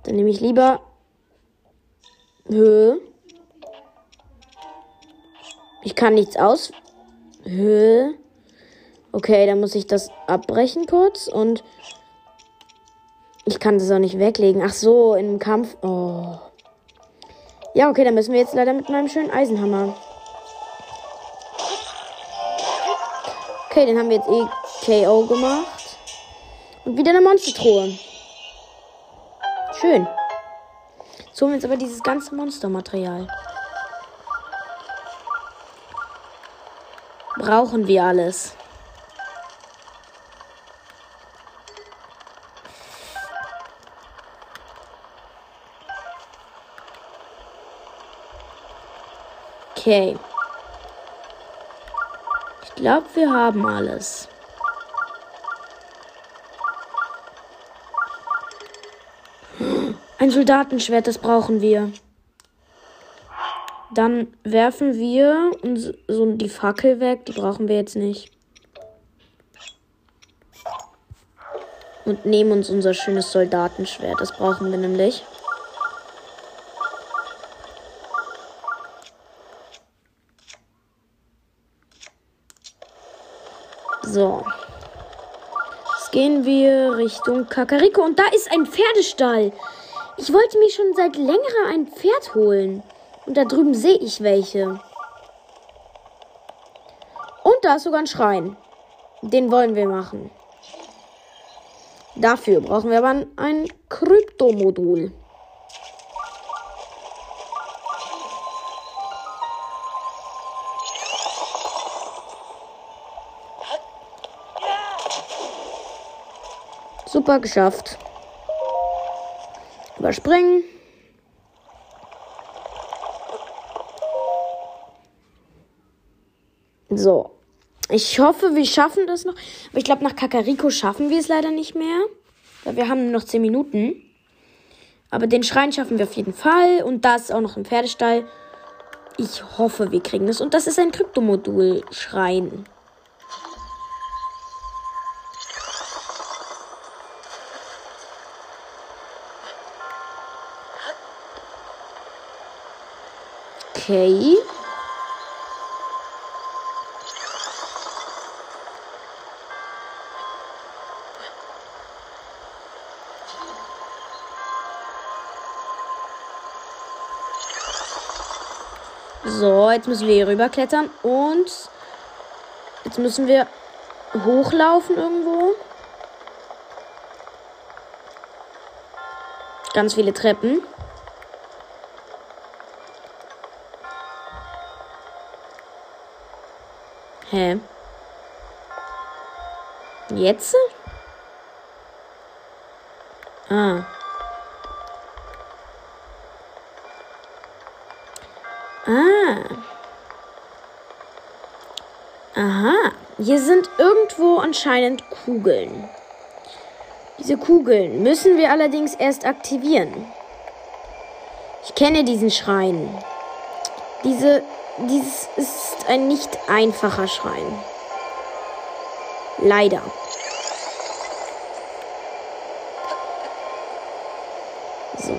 Dann nehme ich lieber Höhe. Ich kann nichts aus. Höhe. Okay, dann muss ich das abbrechen kurz und ich kann das auch nicht weglegen. Ach so, im Kampf. Oh. Ja, okay, dann müssen wir jetzt leider mit meinem schönen Eisenhammer. Okay, den haben wir jetzt eh KO gemacht. Und wieder eine Monstertruhe. Schön. Jetzt holen wir jetzt aber dieses ganze Monstermaterial. Brauchen wir alles. Okay. Ich glaube, wir haben alles. Ein Soldatenschwert, das brauchen wir. Dann werfen wir uns so die Fackel weg. Die brauchen wir jetzt nicht. Und nehmen uns unser schönes Soldatenschwert. Das brauchen wir nämlich. So. Jetzt gehen wir Richtung Kakariko. Und da ist ein Pferdestall. Ich wollte mir schon seit längerer ein Pferd holen. Und da drüben sehe ich welche. Und da ist sogar ein Schrein. Den wollen wir machen. Dafür brauchen wir aber ein Kryptomodul. Super geschafft. Überspringen. So. Ich hoffe, wir schaffen das noch. Aber ich glaube, nach Kakariko schaffen wir es leider nicht mehr. Weil wir haben nur noch 10 Minuten. Aber den Schrein schaffen wir auf jeden Fall. Und da ist auch noch ein Pferdestall. Ich hoffe, wir kriegen das. Und das ist ein Kryptomodul-Schrein. Okay. So, jetzt müssen wir hier rüberklettern und jetzt müssen wir hochlaufen irgendwo. Ganz viele Treppen. Jetzt? Ah. Ah. Aha. Hier sind irgendwo anscheinend Kugeln. Diese Kugeln müssen wir allerdings erst aktivieren. Ich kenne diesen Schrein. Diese, dies ist ein nicht einfacher Schrein. Leider. So.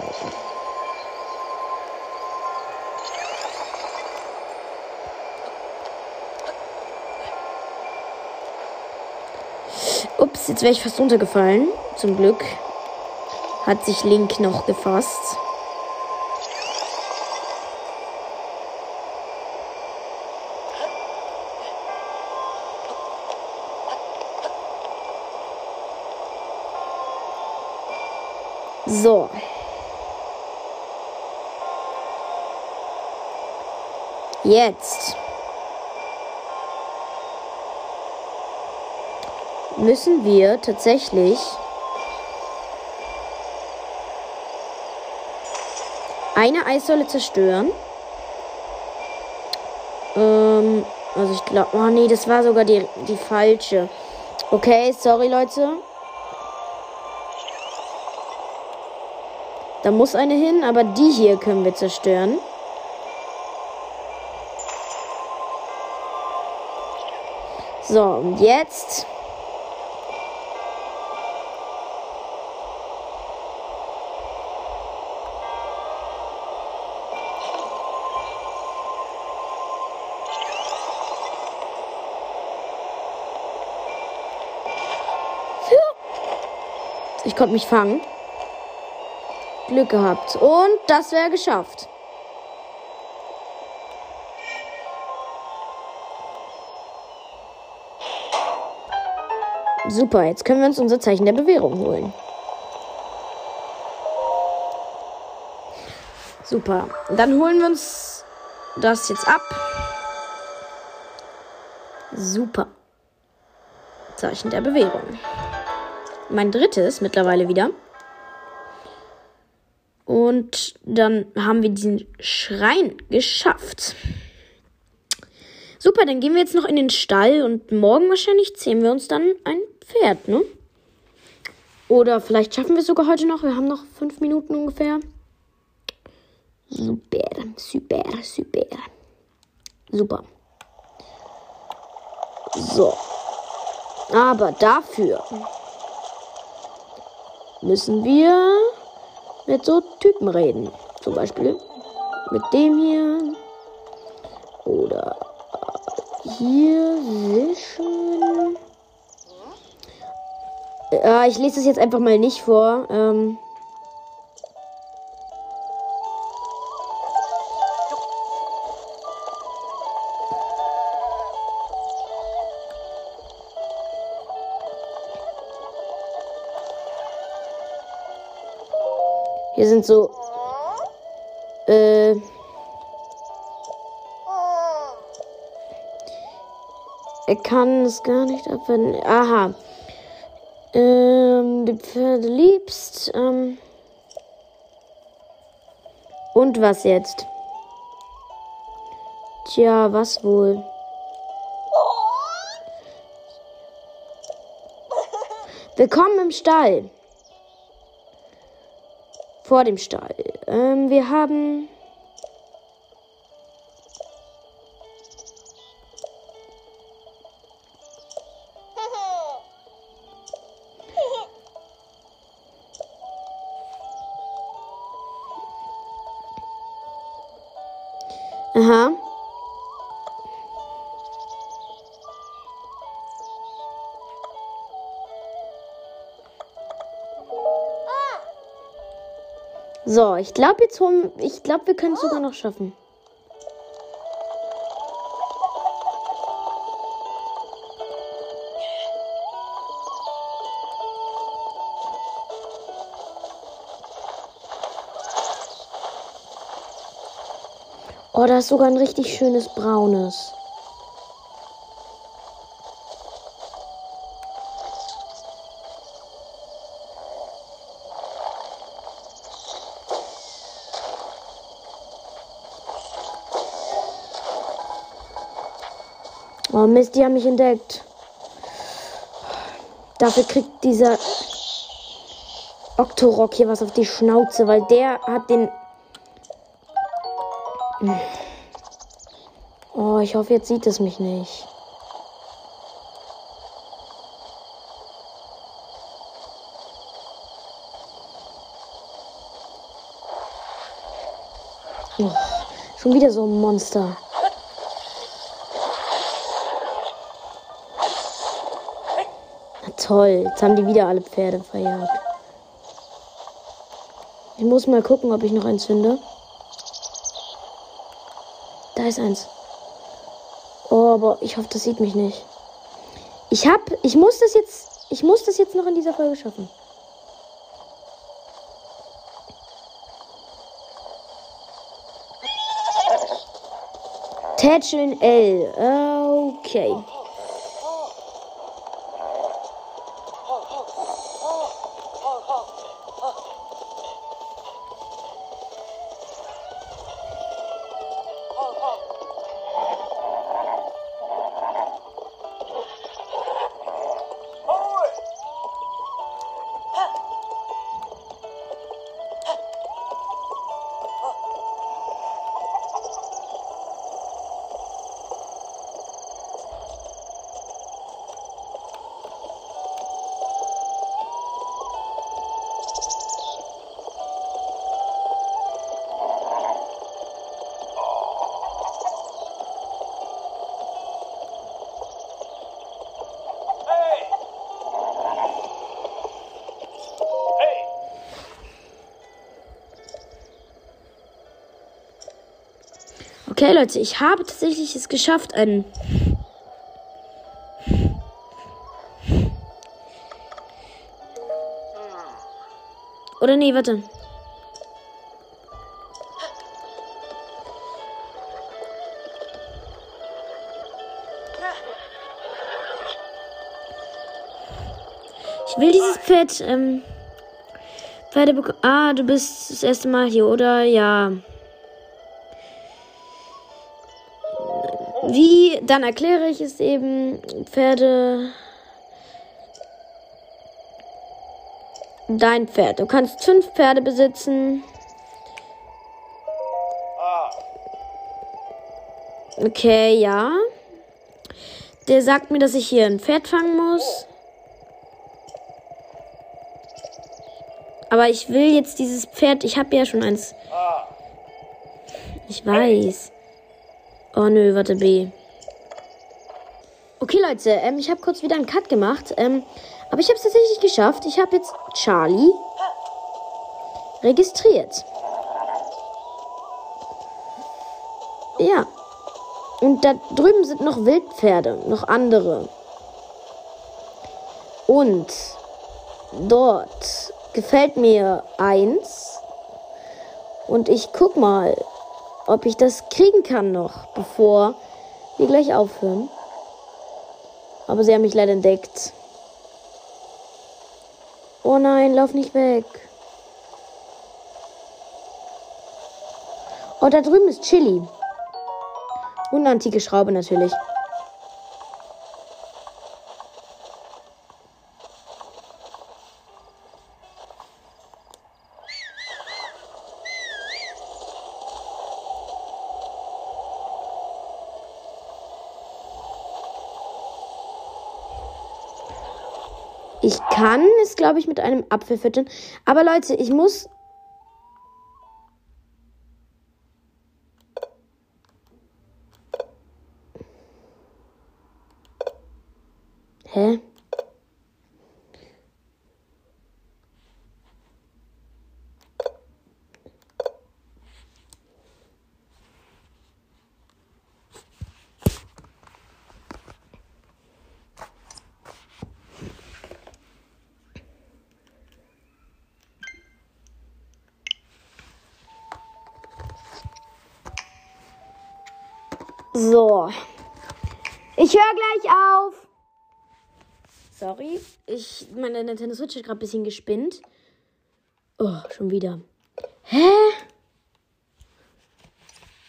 Ups, jetzt wäre ich fast runtergefallen. Zum Glück hat sich Link noch gefasst. So. Jetzt müssen wir tatsächlich eine Eissäule zerstören. Ähm, also ich glaube, oh nee, das war sogar die, die falsche. Okay, sorry Leute. Da muss eine hin, aber die hier können wir zerstören. So, und jetzt. Konnte mich fangen. Glück gehabt. Und das wäre geschafft. Super, jetzt können wir uns unser Zeichen der Bewährung holen. Super. Dann holen wir uns das jetzt ab. Super. Zeichen der Bewährung. Mein drittes mittlerweile wieder. Und dann haben wir diesen Schrein geschafft. Super, dann gehen wir jetzt noch in den Stall und morgen wahrscheinlich zähmen wir uns dann ein Pferd, ne? Oder vielleicht schaffen wir es sogar heute noch. Wir haben noch fünf Minuten ungefähr. Super, super, super. Super. So. Aber dafür müssen wir mit so Typen reden. Zum Beispiel mit dem hier. Oder hier. Schön. Ja, ich lese das jetzt einfach mal nicht vor. Ähm Hier sind so. Äh. Er kann es gar nicht abwenden. Aha. Ähm, die Pferde liebst. Ähm. Und was jetzt? Tja, was wohl? Willkommen im Stall vor dem Stall. Ähm, wir haben. So, ich glaube jetzt holen. Ich glaube, wir können es sogar noch schaffen. Oh, da ist sogar ein richtig schönes braunes. Mist, die haben mich entdeckt. Dafür kriegt dieser Octorok hier was auf die Schnauze, weil der hat den. Oh, ich hoffe, jetzt sieht es mich nicht. Oh, schon wieder so ein Monster. Toll. Jetzt haben die wieder alle Pferde verjagt. Ich muss mal gucken, ob ich noch eins finde. Da ist eins. Oh, aber ich hoffe, das sieht mich nicht. Ich hab, ich muss das jetzt, ich muss das jetzt noch in dieser Folge schaffen. Tätscheln L. Okay. Okay, Leute, ich habe tatsächlich es geschafft, einen. Oder nee, warte. Ich will dieses Pferd, ähm, Pferde bekommen. Ah, du bist das erste Mal hier, oder? Ja. Wie, dann erkläre ich es eben. Pferde. Dein Pferd. Du kannst fünf Pferde besitzen. Ah, Okay, ja. Der sagt mir, dass ich hier ein Pferd fangen muss. Aber ich will jetzt dieses Pferd. Ich habe ja schon eins. ah. Ich weiß. Oh nö, warte, B. Okay, Leute, ähm, ich habe kurz wieder einen Cut gemacht. Ähm, aber ich habe es tatsächlich geschafft. Ich habe jetzt Charlie registriert. Ja. Und da drüben sind noch Wildpferde, noch andere. Und dort gefällt mir eins. Und ich guck mal, ob ich das kriegen kann noch, bevor wir gleich aufhören. Aber sie haben mich leider entdeckt. Oh nein, lauf nicht weg. Oh, da drüben ist Chili. Und eine antike Schraube natürlich. Ich kann es, glaube ich, mit einem Apfel füttern. Aber Leute, ich muss. Hä? So. Ich höre gleich auf. Sorry. Ich, meine Nintendo Switch ist gerade ein bisschen gespinnt. Oh, schon wieder. Hä?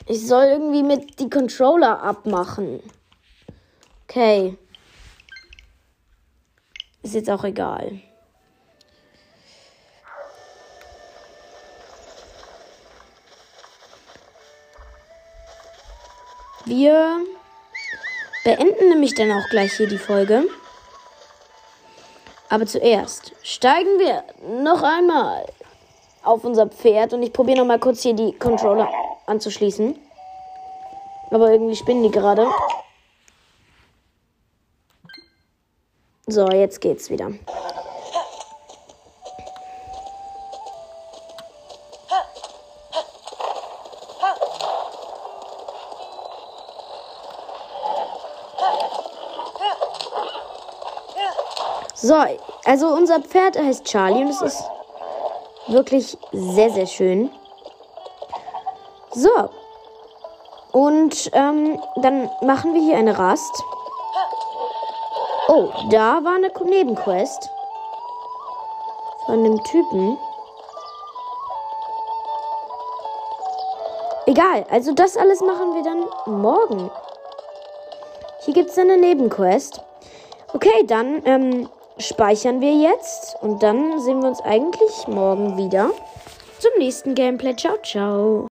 Ich soll irgendwie mit die Controller abmachen. Okay. Ist jetzt auch egal. Wir beenden nämlich dann auch gleich hier die Folge. Aber zuerst steigen wir noch einmal auf unser Pferd und ich probiere noch mal kurz hier die Controller anzuschließen. Aber irgendwie spinnen die gerade. So, jetzt geht's wieder. So, also unser Pferd heißt Charlie und es ist wirklich sehr, sehr schön. So. Und ähm, dann machen wir hier eine Rast. Oh, da war eine Nebenquest. Von einem Typen. Egal, also das alles machen wir dann morgen. Hier gibt es eine Nebenquest. Okay, dann ähm, speichern wir jetzt und dann sehen wir uns eigentlich morgen wieder zum nächsten Gameplay. Ciao, ciao.